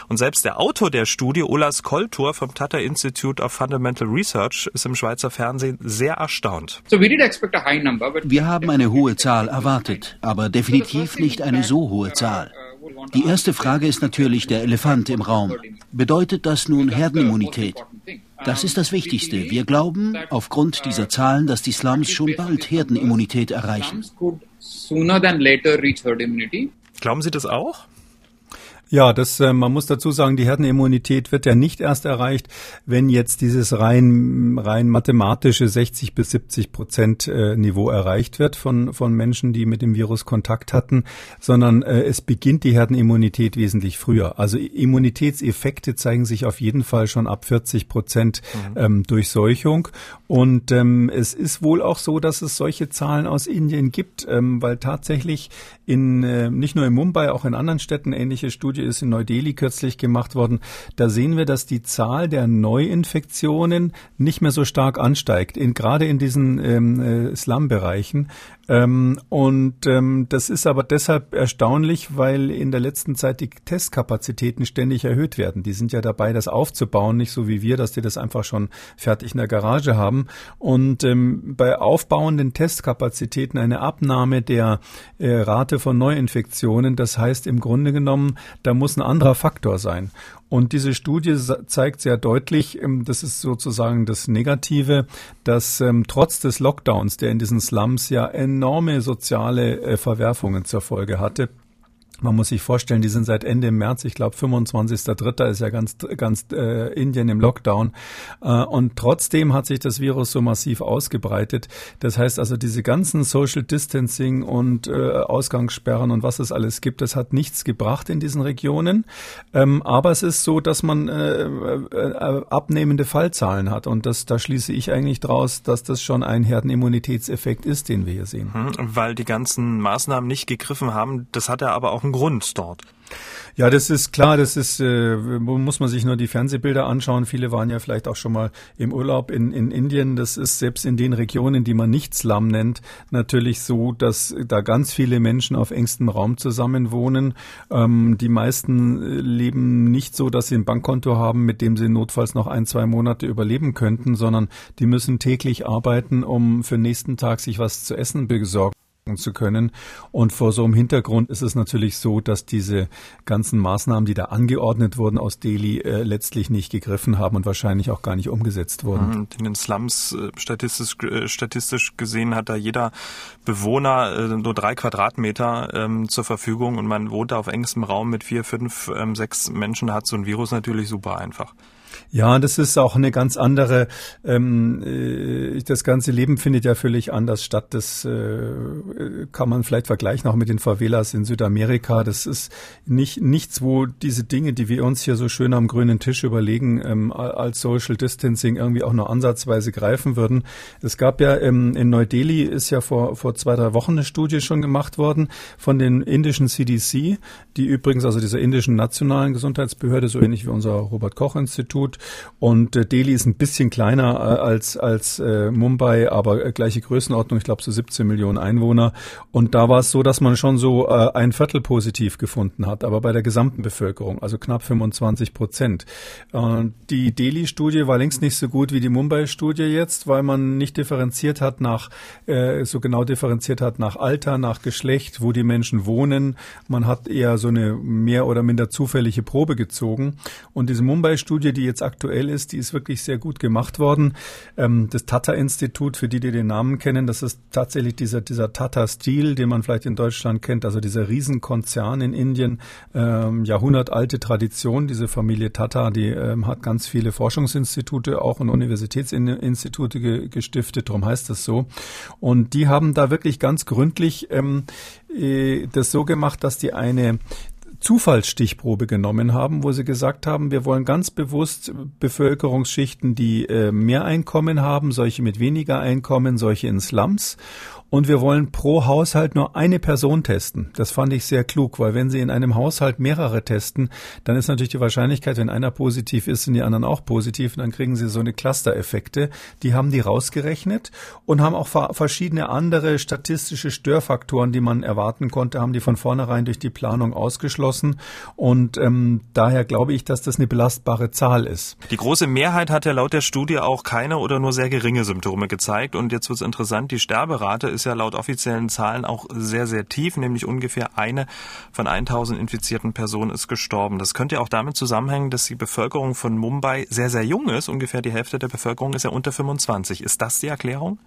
Und selbst der Autor der Studie, Olas Koltur vom Tata Institute of Fundamental Research, ist im Schweizer Fernsehen sehr erstaunt. Wir haben eine hohe Zahl erwartet, aber definitiv definitiv nicht eine so hohe Zahl. Die erste Frage ist natürlich der Elefant im Raum. Bedeutet das nun Herdenimmunität? Das ist das Wichtigste. Wir glauben aufgrund dieser Zahlen, dass die Slums schon bald Herdenimmunität erreichen. Glauben Sie das auch? Ja, das, äh, man muss dazu sagen, die Herdenimmunität wird ja nicht erst erreicht, wenn jetzt dieses rein, rein mathematische 60 bis 70 Prozent äh, Niveau erreicht wird von, von Menschen, die mit dem Virus Kontakt hatten, sondern äh, es beginnt die Herdenimmunität wesentlich früher. Also Immunitätseffekte zeigen sich auf jeden Fall schon ab 40 Prozent mhm. ähm, Durchseuchung. Und ähm, es ist wohl auch so, dass es solche Zahlen aus Indien gibt, ähm, weil tatsächlich in, äh, nicht nur in Mumbai, auch in anderen Städten ähnliche Studie ist in Neu-Delhi kürzlich gemacht worden. Da sehen wir, dass die Zahl der Neuinfektionen nicht mehr so stark ansteigt, in, gerade in diesen ähm, äh, Slum-Bereichen. Ähm, und ähm, das ist aber deshalb erstaunlich, weil in der letzten Zeit die Testkapazitäten ständig erhöht werden. Die sind ja dabei, das aufzubauen, nicht so wie wir, dass die das einfach schon fertig in der Garage haben. Und ähm, bei aufbauenden Testkapazitäten eine Abnahme der äh, Rate von Neuinfektionen, das heißt im Grunde genommen, da muss ein anderer Faktor sein. Und diese Studie zeigt sehr deutlich, ähm, das ist sozusagen das Negative, dass ähm, trotz des Lockdowns, der in diesen Slums ja enorme soziale äh, Verwerfungen zur Folge hatte, man muss sich vorstellen, die sind seit Ende März, ich glaube 25.3. ist ja ganz, ganz äh, Indien im Lockdown. Äh, und trotzdem hat sich das Virus so massiv ausgebreitet. Das heißt also, diese ganzen Social Distancing und äh, Ausgangssperren und was es alles gibt, das hat nichts gebracht in diesen Regionen. Ähm, aber es ist so, dass man äh, äh, abnehmende Fallzahlen hat. Und das, da schließe ich eigentlich draus, dass das schon ein Herdenimmunitätseffekt ist, den wir hier sehen. Hm, weil die ganzen Maßnahmen nicht gegriffen haben. Das hat er aber auch einen Grund dort. Ja, das ist klar, das ist, äh, muss man sich nur die Fernsehbilder anschauen. Viele waren ja vielleicht auch schon mal im Urlaub in, in Indien. Das ist selbst in den Regionen, die man nicht Slum nennt, natürlich so, dass da ganz viele Menschen auf engstem Raum zusammenwohnen. Ähm, die meisten äh, leben nicht so, dass sie ein Bankkonto haben, mit dem sie notfalls noch ein, zwei Monate überleben könnten, sondern die müssen täglich arbeiten, um für den nächsten Tag sich was zu essen besorgen zu können. Und vor so einem Hintergrund ist es natürlich so, dass diese ganzen Maßnahmen, die da angeordnet wurden aus Delhi, äh, letztlich nicht gegriffen haben und wahrscheinlich auch gar nicht umgesetzt wurden. Mhm, in den Slums äh, statistisch, äh, statistisch gesehen hat da jeder Bewohner äh, nur drei Quadratmeter ähm, zur Verfügung und man wohnt da auf engstem Raum mit vier, fünf, ähm, sechs Menschen, hat so ein Virus natürlich super einfach. Ja, das ist auch eine ganz andere, ähm, äh, das ganze Leben findet ja völlig anders statt. Das äh, kann man vielleicht vergleichen auch mit den Favelas in Südamerika. Das ist nicht nichts, wo diese Dinge, die wir uns hier so schön am grünen Tisch überlegen, ähm, als Social Distancing irgendwie auch nur ansatzweise greifen würden. Es gab ja ähm, in Neu-Delhi ist ja vor, vor zwei, drei Wochen eine Studie schon gemacht worden von den indischen CDC, die übrigens, also dieser indischen nationalen Gesundheitsbehörde, so ähnlich wie unser Robert-Koch-Institut, Institut. Und äh, Delhi ist ein bisschen kleiner äh, als, als äh, Mumbai, aber äh, gleiche Größenordnung, ich glaube so 17 Millionen Einwohner. Und da war es so, dass man schon so äh, ein Viertel positiv gefunden hat, aber bei der gesamten Bevölkerung, also knapp 25 Prozent. Die Delhi-Studie war längst nicht so gut wie die Mumbai-Studie jetzt, weil man nicht differenziert hat nach, äh, so genau differenziert hat nach Alter, nach Geschlecht, wo die Menschen wohnen. Man hat eher so eine mehr oder minder zufällige Probe gezogen. Und diese Mumbai-Studie, die jetzt aktuell ist, die ist wirklich sehr gut gemacht worden. Ähm, das Tata-Institut, für die, die den Namen kennen, das ist tatsächlich dieser, dieser Tata-Stil, den man vielleicht in Deutschland kennt, also dieser Riesenkonzern in Indien, ähm, jahrhundertalte Tradition. Diese Familie Tata, die ähm, hat ganz viele Forschungsinstitute auch und Universitätsinstitute ge gestiftet, darum heißt das so. Und die haben da wirklich ganz gründlich ähm, äh, das so gemacht, dass die eine Zufallsstichprobe genommen haben, wo sie gesagt haben, wir wollen ganz bewusst Bevölkerungsschichten, die äh, mehr Einkommen haben, solche mit weniger Einkommen, solche in Slums und wir wollen pro Haushalt nur eine Person testen. Das fand ich sehr klug, weil wenn Sie in einem Haushalt mehrere testen, dann ist natürlich die Wahrscheinlichkeit, wenn einer positiv ist, sind die anderen auch positiv. Und dann kriegen Sie so eine Cluster-Effekte. Die haben die rausgerechnet und haben auch verschiedene andere statistische Störfaktoren, die man erwarten konnte, haben die von vornherein durch die Planung ausgeschlossen. Und ähm, daher glaube ich, dass das eine belastbare Zahl ist. Die große Mehrheit hat ja laut der Studie auch keine oder nur sehr geringe Symptome gezeigt. Und jetzt wird es interessant, die Sterberate ist ja laut offiziellen Zahlen auch sehr, sehr tief, nämlich ungefähr eine von 1000 infizierten Personen ist gestorben. Das könnte ja auch damit zusammenhängen, dass die Bevölkerung von Mumbai sehr, sehr jung ist. Ungefähr die Hälfte der Bevölkerung ist ja unter 25. Ist das die Erklärung?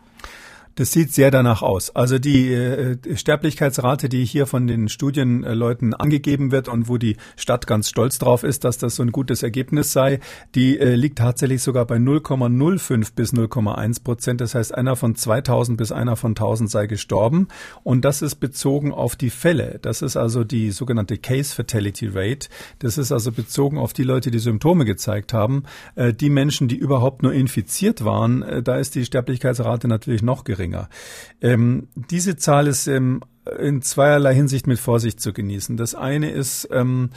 Das sieht sehr danach aus. Also die äh, Sterblichkeitsrate, die hier von den Studienleuten angegeben wird und wo die Stadt ganz stolz drauf ist, dass das so ein gutes Ergebnis sei, die äh, liegt tatsächlich sogar bei 0,05 bis 0,1 Prozent. Das heißt, einer von 2000 bis einer von 1000 sei gestorben. Und das ist bezogen auf die Fälle. Das ist also die sogenannte Case Fatality Rate. Das ist also bezogen auf die Leute, die Symptome gezeigt haben. Äh, die Menschen, die überhaupt nur infiziert waren, äh, da ist die Sterblichkeitsrate natürlich noch geringer geringer. Ähm, diese Zahl ist ähm, in zweierlei Hinsicht mit Vorsicht zu genießen. Das eine ist, ähm,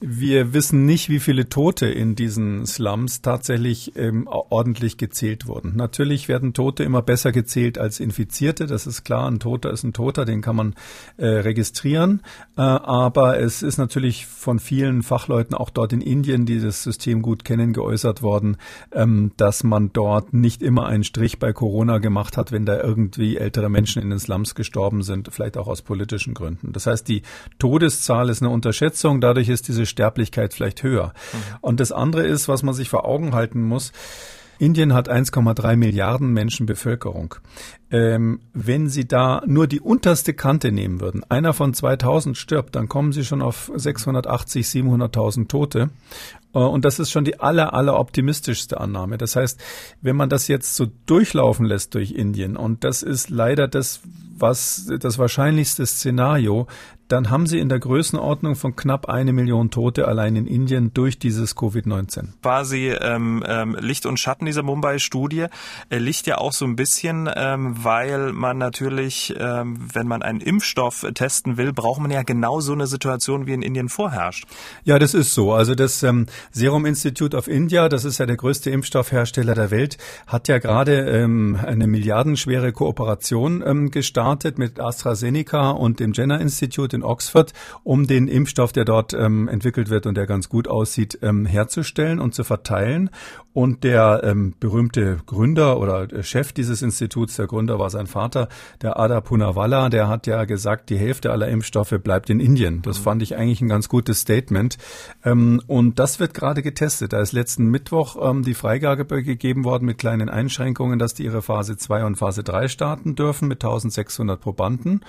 wir wissen nicht, wie viele Tote in diesen Slums tatsächlich ähm, ordentlich gezählt wurden. Natürlich werden Tote immer besser gezählt als Infizierte. Das ist klar. Ein Toter ist ein Toter, den kann man äh, registrieren. Äh, aber es ist natürlich von vielen Fachleuten auch dort in Indien, die das System gut kennen, geäußert worden, ähm, dass man dort nicht immer einen Strich bei Corona gemacht hat, wenn da irgendwie ältere Menschen in den Slums gestorben sind, vielleicht auch aus politischen Gründen. Das heißt, die Todeszahl ist eine Unterschätzung. Dadurch ist diese Sterblichkeit vielleicht höher. Mhm. Und das andere ist, was man sich vor Augen halten muss, Indien hat 1,3 Milliarden Menschen Bevölkerung. Ähm, wenn Sie da nur die unterste Kante nehmen würden, einer von 2000 stirbt, dann kommen Sie schon auf 680, 700.000 Tote. Äh, und das ist schon die aller, aller optimistischste Annahme. Das heißt, wenn man das jetzt so durchlaufen lässt durch Indien, und das ist leider das, was das wahrscheinlichste Szenario, dann haben sie in der Größenordnung von knapp eine Million Tote allein in Indien durch dieses Covid-19. Quasi ähm, ähm, Licht und Schatten dieser Mumbai-Studie. Äh, Licht ja auch so ein bisschen, ähm, weil man natürlich, ähm, wenn man einen Impfstoff testen will, braucht man ja genau so eine Situation, wie in Indien vorherrscht. Ja, das ist so. Also das ähm, Serum Institute of India, das ist ja der größte Impfstoffhersteller der Welt, hat ja gerade ähm, eine milliardenschwere Kooperation ähm, gestartet mit AstraZeneca und dem Jenner Institute in Oxford, um den Impfstoff, der dort ähm, entwickelt wird und der ganz gut aussieht, ähm, herzustellen und zu verteilen. Und der ähm, berühmte Gründer oder Chef dieses Instituts, der Gründer war sein Vater, der Ada Punawalla, der hat ja gesagt, die Hälfte aller Impfstoffe bleibt in Indien. Das mhm. fand ich eigentlich ein ganz gutes Statement. Ähm, und das wird gerade getestet. Da ist letzten Mittwoch ähm, die Freigabe gegeben worden mit kleinen Einschränkungen, dass die ihre Phase 2 und Phase 3 starten dürfen mit 1600 Probanden.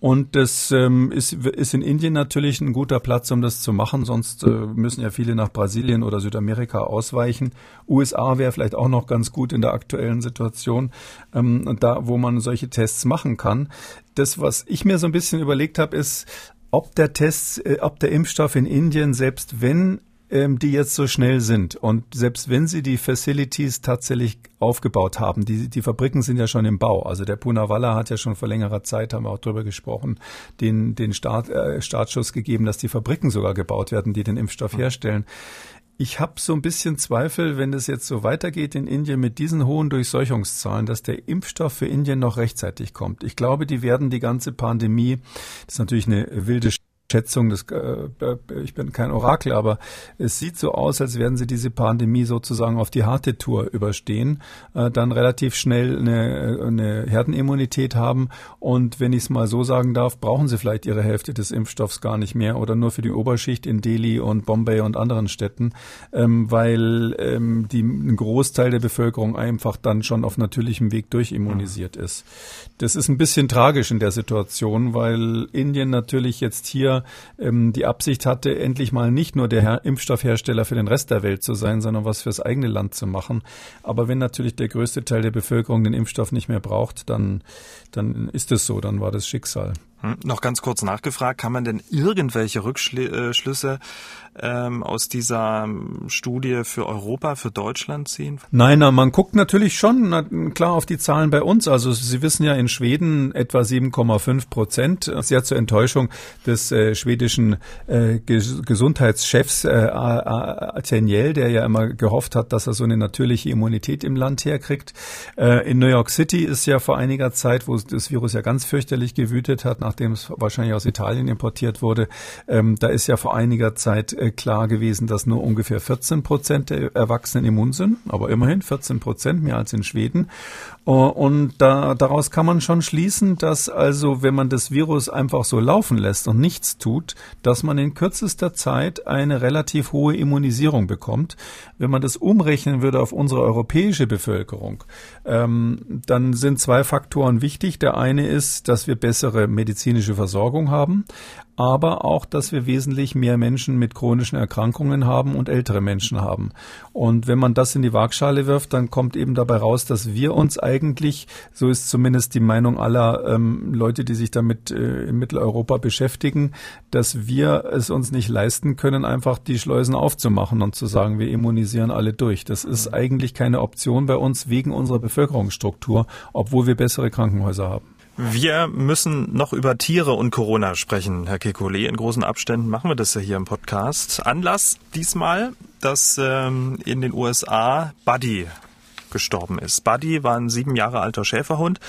Und das ähm, ist ist in Indien natürlich ein guter Platz, um das zu machen. Sonst äh, müssen ja viele nach Brasilien oder Südamerika ausweichen. USA wäre vielleicht auch noch ganz gut in der aktuellen Situation, ähm, da wo man solche Tests machen kann. Das, was ich mir so ein bisschen überlegt habe, ist, ob der Test, äh, ob der Impfstoff in Indien, selbst wenn ähm, die jetzt so schnell sind. Und selbst wenn sie die Facilities tatsächlich aufgebaut haben, die, die Fabriken sind ja schon im Bau. Also der Punawalla hat ja schon vor längerer Zeit, haben wir auch drüber gesprochen, den, den Start, äh, Startschuss gegeben, dass die Fabriken sogar gebaut werden, die den Impfstoff herstellen. Ich habe so ein bisschen Zweifel, wenn es jetzt so weitergeht in Indien mit diesen hohen Durchseuchungszahlen, dass der Impfstoff für Indien noch rechtzeitig kommt. Ich glaube, die werden die ganze Pandemie, das ist natürlich eine wilde Schätzung, das, äh, ich bin kein Orakel, aber es sieht so aus, als werden sie diese Pandemie sozusagen auf die harte Tour überstehen, äh, dann relativ schnell eine, eine Herdenimmunität haben und wenn ich es mal so sagen darf, brauchen sie vielleicht ihre Hälfte des Impfstoffs gar nicht mehr oder nur für die Oberschicht in Delhi und Bombay und anderen Städten, ähm, weil ähm, die, ein Großteil der Bevölkerung einfach dann schon auf natürlichem Weg durchimmunisiert ist. Das ist ein bisschen tragisch in der Situation, weil Indien natürlich jetzt hier ähm, die Absicht hatte, endlich mal nicht nur der Her Impfstoffhersteller für den Rest der Welt zu sein, sondern was fürs eigene Land zu machen. Aber wenn natürlich der größte Teil der Bevölkerung den Impfstoff nicht mehr braucht, dann, dann ist es so, dann war das Schicksal. Hm, noch ganz kurz nachgefragt, kann man denn irgendwelche Rückschlüsse ähm, aus dieser ähm, Studie für Europa, für Deutschland ziehen? Nein, na, man guckt natürlich schon na, klar auf die Zahlen bei uns. Also Sie wissen ja in Schweden etwa 7,5 Prozent, sehr zur Enttäuschung des äh, schwedischen äh, Gesundheitschefs äh, Teniel, der ja immer gehofft hat, dass er so eine natürliche Immunität im Land herkriegt. Äh, in New York City ist ja vor einiger Zeit, wo das Virus ja ganz fürchterlich gewütet hat, nach nachdem es wahrscheinlich aus Italien importiert wurde. Ähm, da ist ja vor einiger Zeit äh, klar gewesen, dass nur ungefähr 14 Prozent der Erwachsenen immun sind, aber immerhin 14 Prozent, mehr als in Schweden. Uh, und da, daraus kann man schon schließen, dass also, wenn man das Virus einfach so laufen lässt und nichts tut, dass man in kürzester Zeit eine relativ hohe Immunisierung bekommt. Wenn man das umrechnen würde auf unsere europäische Bevölkerung, ähm, dann sind zwei Faktoren wichtig. Der eine ist, dass wir bessere medizinische Versorgung haben, aber auch, dass wir wesentlich mehr Menschen mit chronischen Erkrankungen haben und ältere Menschen haben. Und wenn man das in die Waagschale wirft, dann kommt eben dabei raus, dass wir uns eigentlich, so ist zumindest die Meinung aller ähm, Leute, die sich damit äh, in Mitteleuropa beschäftigen, dass wir es uns nicht leisten können, einfach die Schleusen aufzumachen und zu sagen, wir immunisieren alle durch. Das ist eigentlich keine Option bei uns wegen unserer Bevölkerungsstruktur, obwohl wir bessere Krankenhäuser haben. Wir müssen noch über Tiere und Corona sprechen, Herr Kekulé. In großen Abständen machen wir das ja hier im Podcast. Anlass diesmal, dass ähm, in den USA Buddy gestorben ist. Buddy war ein sieben Jahre alter Schäferhund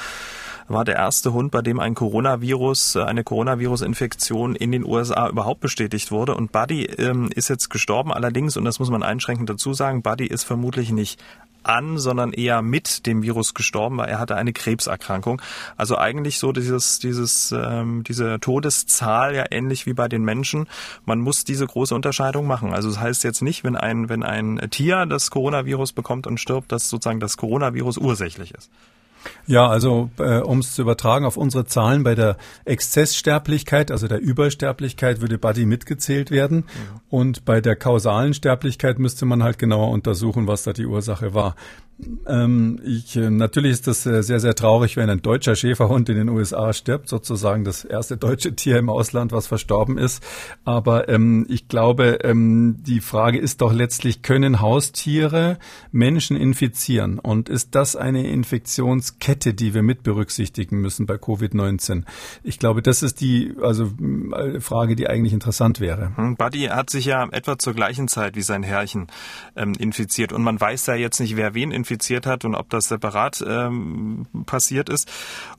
war der erste Hund, bei dem ein Coronavirus, eine Coronavirus-Infektion in den USA überhaupt bestätigt wurde. Und Buddy ähm, ist jetzt gestorben. Allerdings, und das muss man einschränkend dazu sagen, Buddy ist vermutlich nicht an, sondern eher mit dem Virus gestorben, weil er hatte eine Krebserkrankung. Also eigentlich so dieses, dieses, ähm, diese Todeszahl ja ähnlich wie bei den Menschen. Man muss diese große Unterscheidung machen. Also das heißt jetzt nicht, wenn ein, wenn ein Tier das Coronavirus bekommt und stirbt, dass sozusagen das Coronavirus ursächlich ist. Ja, also äh, um es zu übertragen auf unsere Zahlen bei der Exzesssterblichkeit, also der Übersterblichkeit, würde Buddy mitgezählt werden. Mhm. Und bei der kausalen Sterblichkeit müsste man halt genauer untersuchen, was da die Ursache war. Ähm, ich, äh, natürlich ist das äh, sehr, sehr traurig, wenn ein deutscher Schäferhund in den USA stirbt, sozusagen das erste deutsche Tier im Ausland, was verstorben ist. Aber ähm, ich glaube, ähm, die Frage ist doch letztlich, können Haustiere Menschen infizieren? Und ist das eine Infektionskette, die wir mit berücksichtigen müssen bei Covid-19? Ich glaube, das ist die also äh, Frage, die eigentlich interessant wäre. Hm, Buddy hat sich ja etwa zur gleichen Zeit wie sein Herrchen ähm, infiziert. Und man weiß ja jetzt nicht, wer wen infiziert infiziert hat und ob das separat ähm, passiert ist.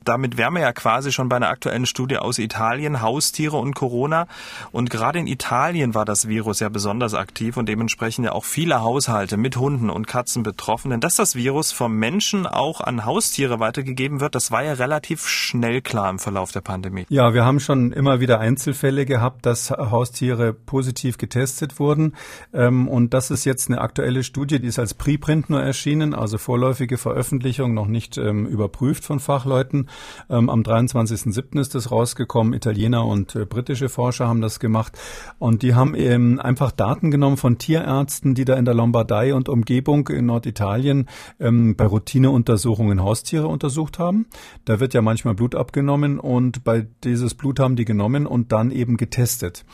Damit wären wir ja quasi schon bei einer aktuellen Studie aus Italien, Haustiere und Corona. Und gerade in Italien war das Virus ja besonders aktiv und dementsprechend ja auch viele Haushalte mit Hunden und Katzen betroffen. Denn dass das Virus vom Menschen auch an Haustiere weitergegeben wird, das war ja relativ schnell klar im Verlauf der Pandemie. Ja, wir haben schon immer wieder Einzelfälle gehabt, dass Haustiere positiv getestet wurden. Ähm, und das ist jetzt eine aktuelle Studie, die ist als Preprint nur erschienen also vorläufige Veröffentlichung, noch nicht ähm, überprüft von Fachleuten. Ähm, am 23.07. ist es rausgekommen. Italiener und äh, britische Forscher haben das gemacht. Und die haben ähm, einfach Daten genommen von Tierärzten, die da in der Lombardei und Umgebung in Norditalien ähm, bei Routineuntersuchungen Haustiere untersucht haben. Da wird ja manchmal Blut abgenommen und bei dieses Blut haben die genommen und dann eben getestet.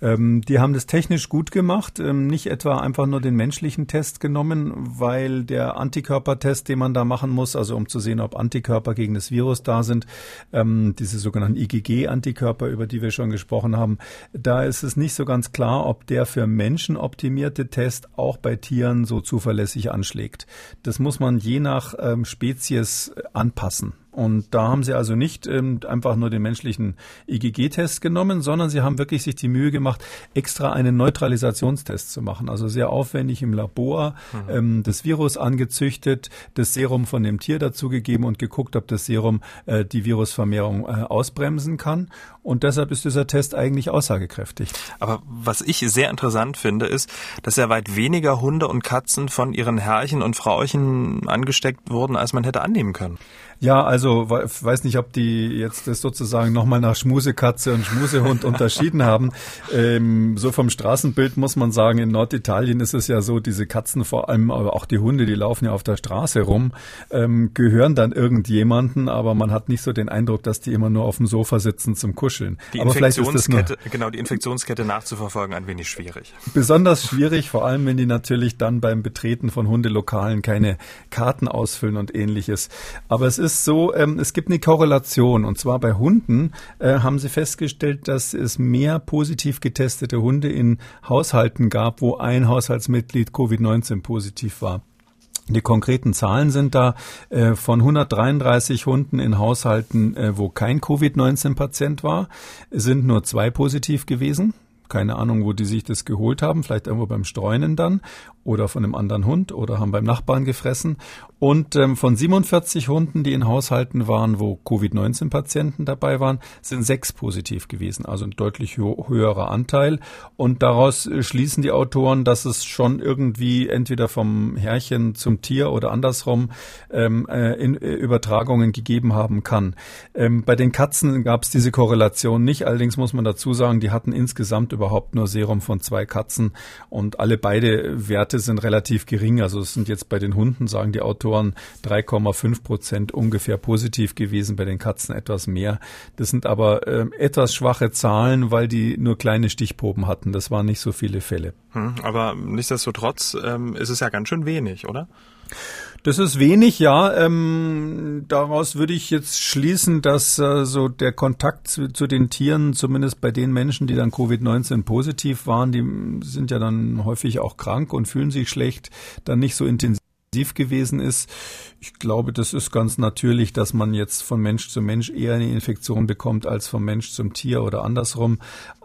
Ähm, die haben das technisch gut gemacht, ähm, nicht etwa einfach nur den menschlichen Test genommen, weil der Antikörpertest, den man da machen muss, also um zu sehen, ob Antikörper gegen das Virus da sind, ähm, diese sogenannten IgG-Antikörper, über die wir schon gesprochen haben, da ist es nicht so ganz klar, ob der für Menschen optimierte Test auch bei Tieren so zuverlässig anschlägt. Das muss man je nach ähm, Spezies anpassen. Und da haben sie also nicht ähm, einfach nur den menschlichen IgG-Test genommen, sondern sie haben wirklich sich die Mühe gemacht, extra einen Neutralisationstest zu machen. Also sehr aufwendig im Labor mhm. ähm, das Virus angezüchtet, das Serum von dem Tier dazugegeben und geguckt, ob das Serum äh, die Virusvermehrung äh, ausbremsen kann. Und deshalb ist dieser Test eigentlich aussagekräftig. Aber was ich sehr interessant finde, ist, dass ja weit weniger Hunde und Katzen von ihren Herrchen und Frauchen angesteckt wurden, als man hätte annehmen können. Ja, also weiß nicht, ob die jetzt das sozusagen nochmal nach Schmusekatze und Schmusehund <laughs> unterschieden haben. Ähm, so vom Straßenbild muss man sagen, in Norditalien ist es ja so, diese Katzen vor allem, aber auch die Hunde, die laufen ja auf der Straße rum, ähm, gehören dann irgendjemanden, aber man hat nicht so den Eindruck, dass die immer nur auf dem Sofa sitzen zum Kuscheln. Die aber Infektionskette, genau, die Infektionskette nachzuverfolgen, ein wenig schwierig. Besonders schwierig, vor allem wenn die natürlich dann beim Betreten von Hundelokalen keine Karten ausfüllen und ähnliches. Aber es ist ist so, ähm, es gibt eine Korrelation und zwar bei Hunden äh, haben sie festgestellt, dass es mehr positiv getestete Hunde in Haushalten gab, wo ein Haushaltsmitglied Covid-19 positiv war. Die konkreten Zahlen sind da äh, von 133 Hunden in Haushalten, äh, wo kein Covid-19-Patient war, sind nur zwei positiv gewesen. Keine Ahnung, wo die sich das geholt haben, vielleicht irgendwo beim Streunen dann oder von einem anderen Hund oder haben beim Nachbarn gefressen. Und ähm, von 47 Hunden, die in Haushalten waren, wo Covid-19-Patienten dabei waren, sind sechs positiv gewesen, also ein deutlich höherer Anteil. Und daraus äh, schließen die Autoren, dass es schon irgendwie entweder vom Herrchen zum Tier oder andersrum ähm, äh, in, äh, Übertragungen gegeben haben kann. Ähm, bei den Katzen gab es diese Korrelation nicht. Allerdings muss man dazu sagen, die hatten insgesamt überhaupt nur Serum von zwei Katzen und alle beide Werte sind relativ gering. Also es sind jetzt bei den Hunden, sagen die Autoren, 3,5 Prozent ungefähr positiv gewesen, bei den Katzen etwas mehr. Das sind aber äh, etwas schwache Zahlen, weil die nur kleine Stichproben hatten. Das waren nicht so viele Fälle. Hm, aber nichtsdestotrotz ähm, ist es ja ganz schön wenig, oder? Das ist wenig, ja. Ähm, daraus würde ich jetzt schließen, dass äh, so der Kontakt zu, zu, den Tieren, zumindest bei den Menschen, die dann Covid-19 positiv waren, die sind ja dann häufig auch krank und fühlen sich schlecht, dann nicht so intensiv gewesen ist. Ich glaube, das ist ganz natürlich, dass man jetzt von Mensch zu Mensch eher eine Infektion bekommt als vom Mensch zum Tier oder andersrum.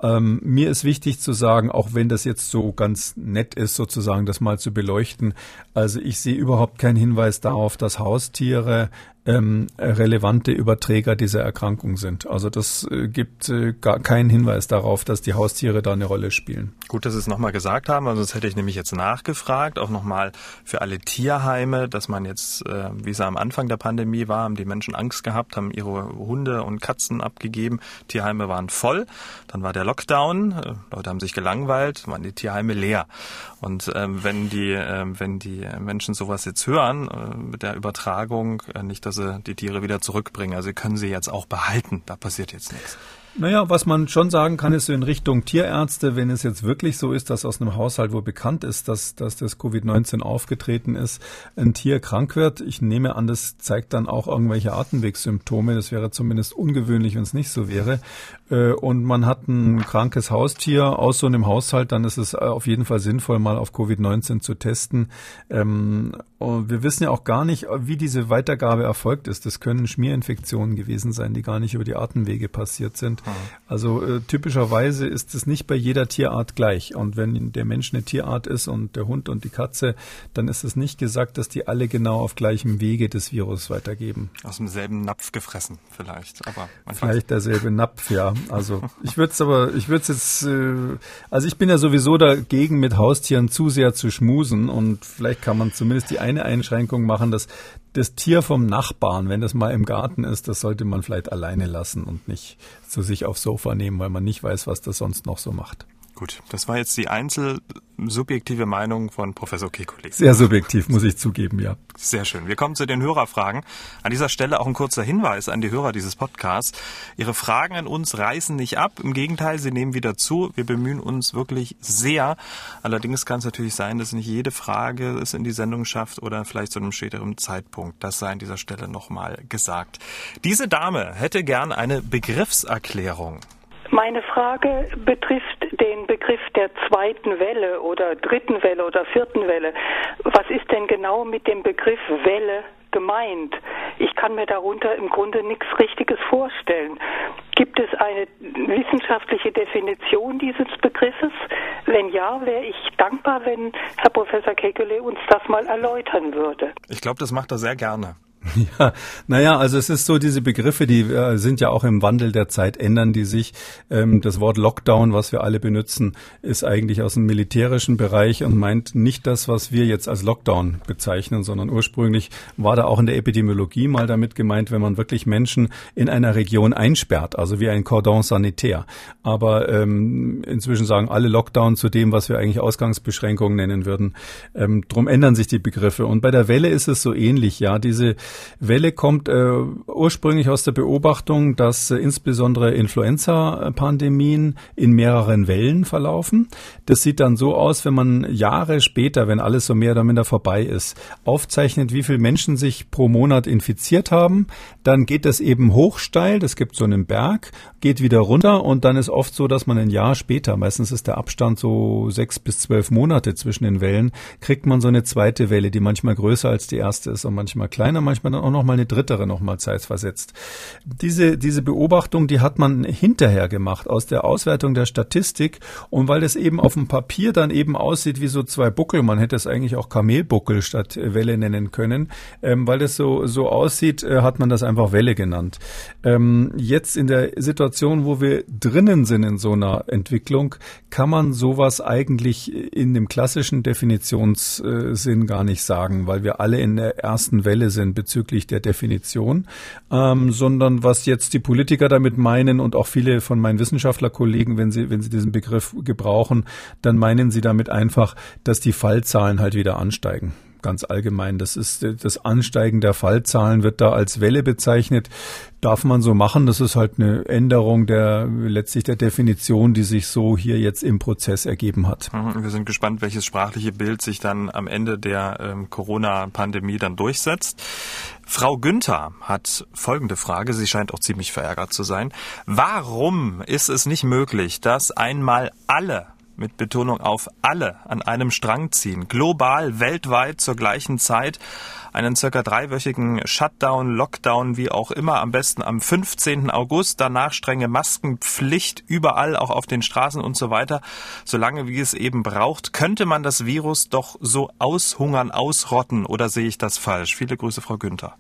Ähm, mir ist wichtig zu sagen, auch wenn das jetzt so ganz nett ist, sozusagen das mal zu beleuchten. Also ich sehe überhaupt keinen Hinweis darauf, dass Haustiere ähm, relevante Überträger dieser Erkrankung sind. Also das äh, gibt äh, gar keinen Hinweis darauf, dass die Haustiere da eine Rolle spielen. Gut, dass Sie es nochmal gesagt haben, sonst hätte ich nämlich jetzt nachgefragt, auch nochmal für alle Tierheime, dass man jetzt, äh, wie es am Anfang der Pandemie war, haben die Menschen Angst gehabt, haben ihre Hunde und Katzen abgegeben, Tierheime waren voll, dann war der Lockdown, äh, Leute haben sich gelangweilt, waren die Tierheime leer. Und ähm, wenn die, äh, wenn die Menschen sowas jetzt hören, äh, mit der Übertragung, äh, nicht, dass sie die Tiere wieder zurückbringen. Also sie können sie jetzt auch behalten. Da passiert jetzt nichts. Naja, was man schon sagen kann, ist so in Richtung Tierärzte, wenn es jetzt wirklich so ist, dass aus einem Haushalt, wo bekannt ist, dass, dass das Covid-19 aufgetreten ist, ein Tier krank wird. Ich nehme an, das zeigt dann auch irgendwelche Atemwegssymptome. Das wäre zumindest ungewöhnlich, wenn es nicht so wäre. Äh, und man hat ein krankes Haustier aus so einem Haushalt, dann ist es auf jeden Fall sinnvoll, mal auf Covid-19 zu testen. Ähm, und wir wissen ja auch gar nicht, wie diese Weitergabe erfolgt ist. Das können Schmierinfektionen gewesen sein, die gar nicht über die Atemwege passiert sind. Mhm. Also äh, typischerweise ist es nicht bei jeder Tierart gleich. Und wenn der Mensch eine Tierart ist und der Hund und die Katze, dann ist es nicht gesagt, dass die alle genau auf gleichem Wege des Virus weitergeben. Aus demselben Napf gefressen vielleicht. Aber vielleicht derselbe Napf, ja. Also ich würde es aber, ich würde es jetzt, äh, also ich bin ja sowieso dagegen, mit Haustieren zu sehr zu schmusen und vielleicht kann man zumindest die eine Einschränkung machen, dass das Tier vom Nachbarn, wenn das mal im Garten ist, das sollte man vielleicht alleine lassen und nicht zu sich aufs Sofa nehmen, weil man nicht weiß, was das sonst noch so macht. Gut, das war jetzt die einzelsubjektive Meinung von Professor Kekulé. Sehr subjektiv, muss ich zugeben, ja. Sehr schön. Wir kommen zu den Hörerfragen. An dieser Stelle auch ein kurzer Hinweis an die Hörer dieses Podcasts. Ihre Fragen an uns reißen nicht ab. Im Gegenteil, sie nehmen wieder zu. Wir bemühen uns wirklich sehr. Allerdings kann es natürlich sein, dass nicht jede Frage es in die Sendung schafft oder vielleicht zu einem späteren Zeitpunkt. Das sei an dieser Stelle nochmal gesagt. Diese Dame hätte gern eine Begriffserklärung. Meine Frage betrifft den Begriff der zweiten Welle oder dritten Welle oder vierten Welle. Was ist denn genau mit dem Begriff Welle gemeint? Ich kann mir darunter im Grunde nichts Richtiges vorstellen. Gibt es eine wissenschaftliche Definition dieses Begriffes? Wenn ja, wäre ich dankbar, wenn Herr Professor Kekele uns das mal erläutern würde. Ich glaube, das macht er sehr gerne. <laughs> Ja, naja, also es ist so, diese Begriffe, die äh, sind ja auch im Wandel der Zeit, ändern die sich. Ähm, das Wort Lockdown, was wir alle benutzen, ist eigentlich aus dem militärischen Bereich und meint nicht das, was wir jetzt als Lockdown bezeichnen, sondern ursprünglich war da auch in der Epidemiologie mal damit gemeint, wenn man wirklich Menschen in einer Region einsperrt, also wie ein Cordon sanitär. Aber ähm, inzwischen sagen alle Lockdown zu dem, was wir eigentlich Ausgangsbeschränkungen nennen würden. Ähm, drum ändern sich die Begriffe. Und bei der Welle ist es so ähnlich, ja, diese Welle kommt äh, ursprünglich aus der Beobachtung, dass äh, insbesondere Influenza-Pandemien in mehreren Wellen verlaufen. Das sieht dann so aus, wenn man Jahre später, wenn alles so mehr oder minder vorbei ist, aufzeichnet, wie viele Menschen sich pro Monat infiziert haben, dann geht das eben hoch steil, das gibt so einen Berg, geht wieder runter und dann ist oft so, dass man ein Jahr später, meistens ist der Abstand so sechs bis zwölf Monate zwischen den Wellen, kriegt man so eine zweite Welle, die manchmal größer als die erste ist und manchmal kleiner, manchmal dann auch noch mal eine drittere noch mal zeitversetzt. Diese, diese Beobachtung, die hat man hinterher gemacht aus der Auswertung der Statistik und weil das eben auf dem Papier dann eben aussieht wie so zwei Buckel, man hätte es eigentlich auch Kamelbuckel statt Welle nennen können, ähm, weil das so, so aussieht, äh, hat man das einfach Welle genannt. Ähm, jetzt in der Situation, wo wir drinnen sind in so einer Entwicklung, kann man sowas eigentlich in dem klassischen Definitionssinn gar nicht sagen, weil wir alle in der ersten Welle sind bezüglich der Definition, ähm, sondern was jetzt die Politiker damit meinen und auch viele von meinen Wissenschaftlerkollegen, wenn sie, wenn sie diesen Begriff gebrauchen, dann meinen sie damit einfach, dass die Fallzahlen halt wieder ansteigen ganz allgemein. Das ist das Ansteigen der Fallzahlen wird da als Welle bezeichnet. Darf man so machen. Das ist halt eine Änderung der letztlich der Definition, die sich so hier jetzt im Prozess ergeben hat. Mhm, wir sind gespannt, welches sprachliche Bild sich dann am Ende der ähm, Corona-Pandemie dann durchsetzt. Frau Günther hat folgende Frage. Sie scheint auch ziemlich verärgert zu sein. Warum ist es nicht möglich, dass einmal alle mit Betonung auf alle an einem Strang ziehen, global, weltweit zur gleichen Zeit, einen circa dreiwöchigen Shutdown, Lockdown, wie auch immer, am besten am 15. August, danach strenge Maskenpflicht überall, auch auf den Straßen und so weiter, solange wie es eben braucht, könnte man das Virus doch so aushungern, ausrotten oder sehe ich das falsch? Viele Grüße, Frau Günther.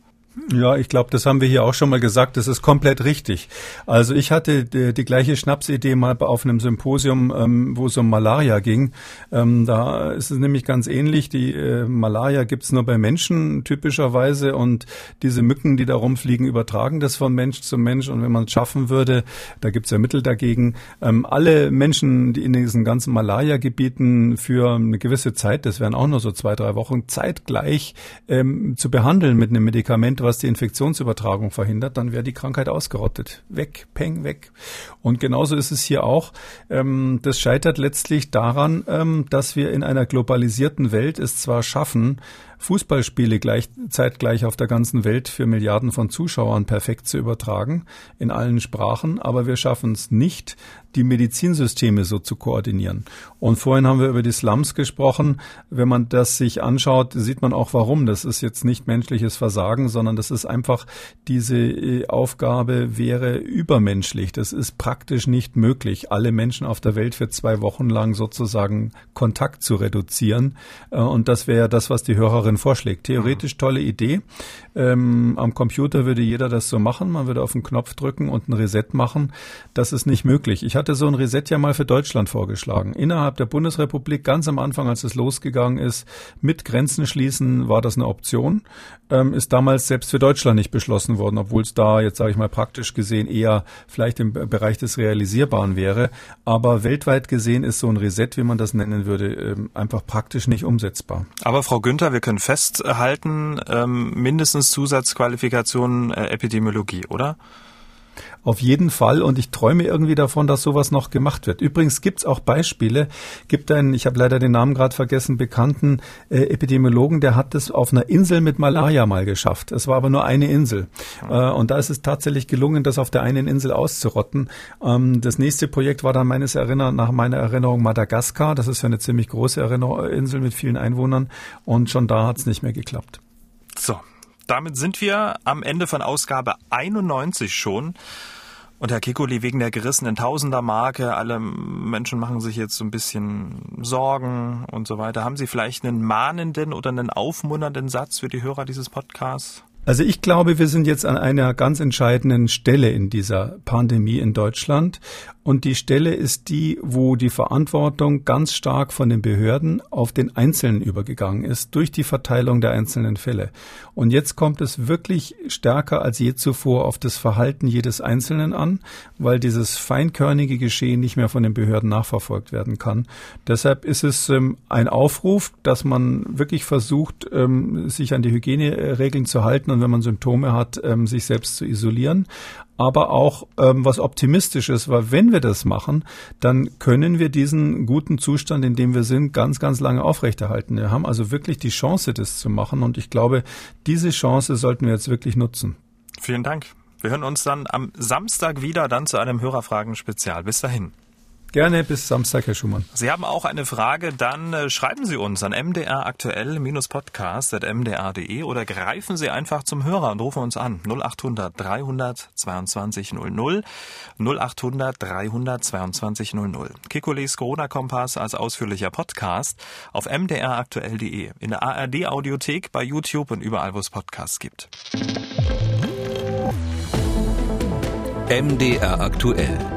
Ja, ich glaube, das haben wir hier auch schon mal gesagt. Das ist komplett richtig. Also ich hatte die, die gleiche Schnapsidee mal auf einem Symposium, ähm, wo es um Malaria ging. Ähm, da ist es nämlich ganz ähnlich. Die äh, Malaria gibt's nur bei Menschen typischerweise und diese Mücken, die da rumfliegen, übertragen das von Mensch zu Mensch. Und wenn man es schaffen würde, da gibt's ja Mittel dagegen, ähm, alle Menschen, die in diesen ganzen Malaria-Gebieten für eine gewisse Zeit, das wären auch nur so zwei, drei Wochen, zeitgleich ähm, zu behandeln mit einem Medikament, was die Infektionsübertragung verhindert, dann wäre die Krankheit ausgerottet. Weg, peng, weg. Und genauso ist es hier auch. Ähm, das scheitert letztlich daran, ähm, dass wir in einer globalisierten Welt es zwar schaffen, Fußballspiele gleich, zeitgleich auf der ganzen Welt für Milliarden von Zuschauern perfekt zu übertragen, in allen Sprachen, aber wir schaffen es nicht, die Medizinsysteme so zu koordinieren. Und vorhin haben wir über die Slums gesprochen. Wenn man das sich anschaut, sieht man auch warum. Das ist jetzt nicht menschliches Versagen, sondern das ist einfach, diese äh, Aufgabe wäre übermenschlich. Das ist praktisch nicht möglich, alle Menschen auf der Welt für zwei Wochen lang sozusagen Kontakt zu reduzieren. Äh, und das wäre das, was die Hörerin Hörerin vorschlägt. Theoretisch mhm. tolle Idee. Ähm, am Computer würde jeder das so machen. Man würde auf den Knopf drücken und ein Reset machen. Das ist nicht möglich. Ich hatte so ein Reset ja mal für Deutschland vorgeschlagen. Innerhalb der Bundesrepublik, ganz am Anfang, als es losgegangen ist, mit Grenzen schließen, war das eine Option. Ähm, ist damals selbst für Deutschland nicht beschlossen worden, obwohl es da jetzt, sage ich mal, praktisch gesehen eher vielleicht im Bereich des Realisierbaren wäre. Aber weltweit gesehen ist so ein Reset, wie man das nennen würde, ähm, einfach praktisch nicht umsetzbar. Aber Frau Günther, wir können können festhalten, ähm, mindestens Zusatzqualifikation äh, Epidemiologie, oder? Auf jeden Fall. Und ich träume irgendwie davon, dass sowas noch gemacht wird. Übrigens gibt es auch Beispiele. Gibt einen, ich habe leider den Namen gerade vergessen, bekannten äh, Epidemiologen, der hat es auf einer Insel mit Malaria mal geschafft. Es war aber nur eine Insel. Äh, und da ist es tatsächlich gelungen, das auf der einen Insel auszurotten. Ähm, das nächste Projekt war dann meines Erinnerns, nach meiner Erinnerung Madagaskar. Das ist ja eine ziemlich große Erinner Insel mit vielen Einwohnern. Und schon da hat es nicht mehr geklappt. So, damit sind wir am Ende von Ausgabe 91 schon. Und Herr Kikuli, wegen der gerissenen Tausender-Marke, alle Menschen machen sich jetzt so ein bisschen Sorgen und so weiter. Haben Sie vielleicht einen mahnenden oder einen aufmunternden Satz für die Hörer dieses Podcasts? Also ich glaube, wir sind jetzt an einer ganz entscheidenden Stelle in dieser Pandemie in Deutschland. Und die Stelle ist die, wo die Verantwortung ganz stark von den Behörden auf den Einzelnen übergegangen ist, durch die Verteilung der einzelnen Fälle. Und jetzt kommt es wirklich stärker als je zuvor auf das Verhalten jedes Einzelnen an, weil dieses feinkörnige Geschehen nicht mehr von den Behörden nachverfolgt werden kann. Deshalb ist es ähm, ein Aufruf, dass man wirklich versucht, ähm, sich an die Hygieneregeln zu halten und wenn man Symptome hat, ähm, sich selbst zu isolieren. Aber auch ähm, was optimistisches, weil wenn wir das machen, dann können wir diesen guten Zustand, in dem wir sind, ganz, ganz lange aufrechterhalten. Wir haben also wirklich die Chance, das zu machen. Und ich glaube, diese Chance sollten wir jetzt wirklich nutzen. Vielen Dank. Wir hören uns dann am Samstag wieder, dann zu einem Hörerfragen-Spezial. Bis dahin. Gerne bis Samstag, Herr Schumann. Sie haben auch eine Frage, dann äh, schreiben Sie uns an mdraktuell-podcast.mdr.de oder greifen Sie einfach zum Hörer und rufen uns an 0800 300 22 00 0800 300 22 00. Kekules Corona-Kompass als ausführlicher Podcast auf mdraktuell.de, in der ARD-Audiothek, bei YouTube und überall, wo es Podcasts gibt. MDR aktuell.